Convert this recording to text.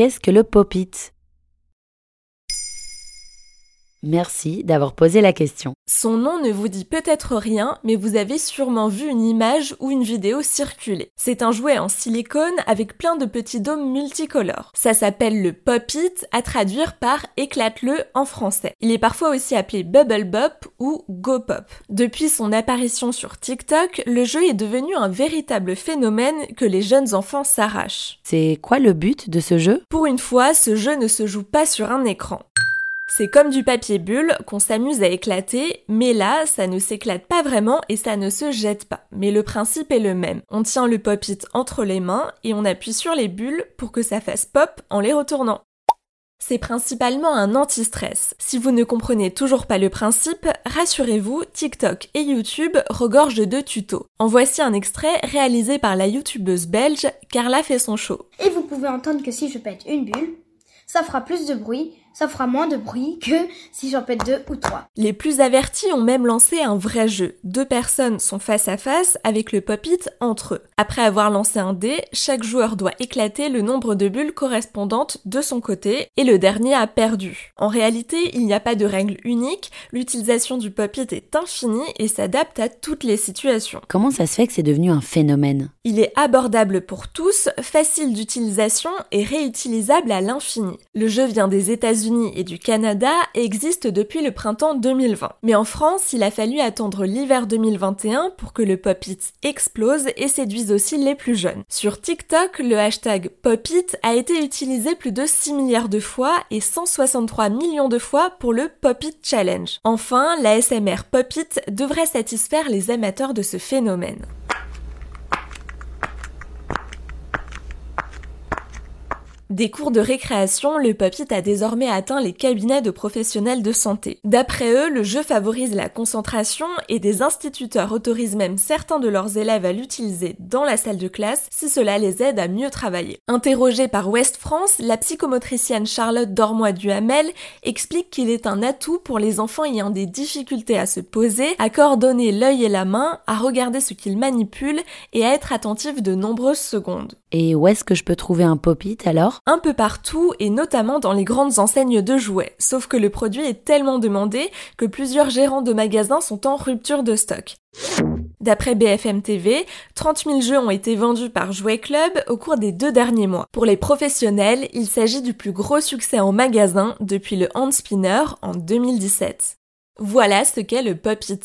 qu'est-ce que le pop-it? Merci d'avoir posé la question. Son nom ne vous dit peut-être rien, mais vous avez sûrement vu une image ou une vidéo circuler. C'est un jouet en silicone avec plein de petits dômes multicolores. Ça s'appelle le Pop-It, à traduire par éclate-le en français. Il est parfois aussi appelé Bubble Bop ou Go Pop. Depuis son apparition sur TikTok, le jeu est devenu un véritable phénomène que les jeunes enfants s'arrachent. C'est quoi le but de ce jeu? Pour une fois, ce jeu ne se joue pas sur un écran. C'est comme du papier bulle qu'on s'amuse à éclater, mais là, ça ne s'éclate pas vraiment et ça ne se jette pas. Mais le principe est le même. On tient le pop-it entre les mains et on appuie sur les bulles pour que ça fasse pop en les retournant. C'est principalement un anti-stress. Si vous ne comprenez toujours pas le principe, rassurez-vous, TikTok et YouTube regorgent de tutos. En voici un extrait réalisé par la youtubeuse belge Carla fait son show. Et vous pouvez entendre que si je pète une bulle, ça fera plus de bruit ça fera moins de bruit que si j'en pète deux ou trois. Les plus avertis ont même lancé un vrai jeu. Deux personnes sont face à face avec le pop-it entre eux. Après avoir lancé un dé, chaque joueur doit éclater le nombre de bulles correspondantes de son côté et le dernier a perdu. En réalité, il n'y a pas de règle unique, l'utilisation du pop-it est infinie et s'adapte à toutes les situations. Comment ça se fait que c'est devenu un phénomène? Il est abordable pour tous, facile d'utilisation et réutilisable à l'infini. Le jeu vient des États-Unis et du Canada existe depuis le printemps 2020. Mais en France, il a fallu attendre l'hiver 2021 pour que le pop-it explose et séduise aussi les plus jeunes. Sur TikTok, le hashtag pop-it a été utilisé plus de 6 milliards de fois et 163 millions de fois pour le Pop-it Challenge. Enfin, la SMR Pop-it devrait satisfaire les amateurs de ce phénomène. Des cours de récréation, le pop-it a désormais atteint les cabinets de professionnels de santé. D'après eux, le jeu favorise la concentration et des instituteurs autorisent même certains de leurs élèves à l'utiliser dans la salle de classe si cela les aide à mieux travailler. Interrogée par West France, la psychomotricienne Charlotte Dormois-Duhamel explique qu'il est un atout pour les enfants ayant des difficultés à se poser, à coordonner l'œil et la main, à regarder ce qu'ils manipulent et à être attentifs de nombreuses secondes. Et où est-ce que je peux trouver un pop-it alors? Un peu partout et notamment dans les grandes enseignes de jouets. Sauf que le produit est tellement demandé que plusieurs gérants de magasins sont en rupture de stock. D'après BFM TV, 30 000 jeux ont été vendus par Jouet Club au cours des deux derniers mois. Pour les professionnels, il s'agit du plus gros succès en magasin depuis le Hand Spinner en 2017. Voilà ce qu'est le Pop-It.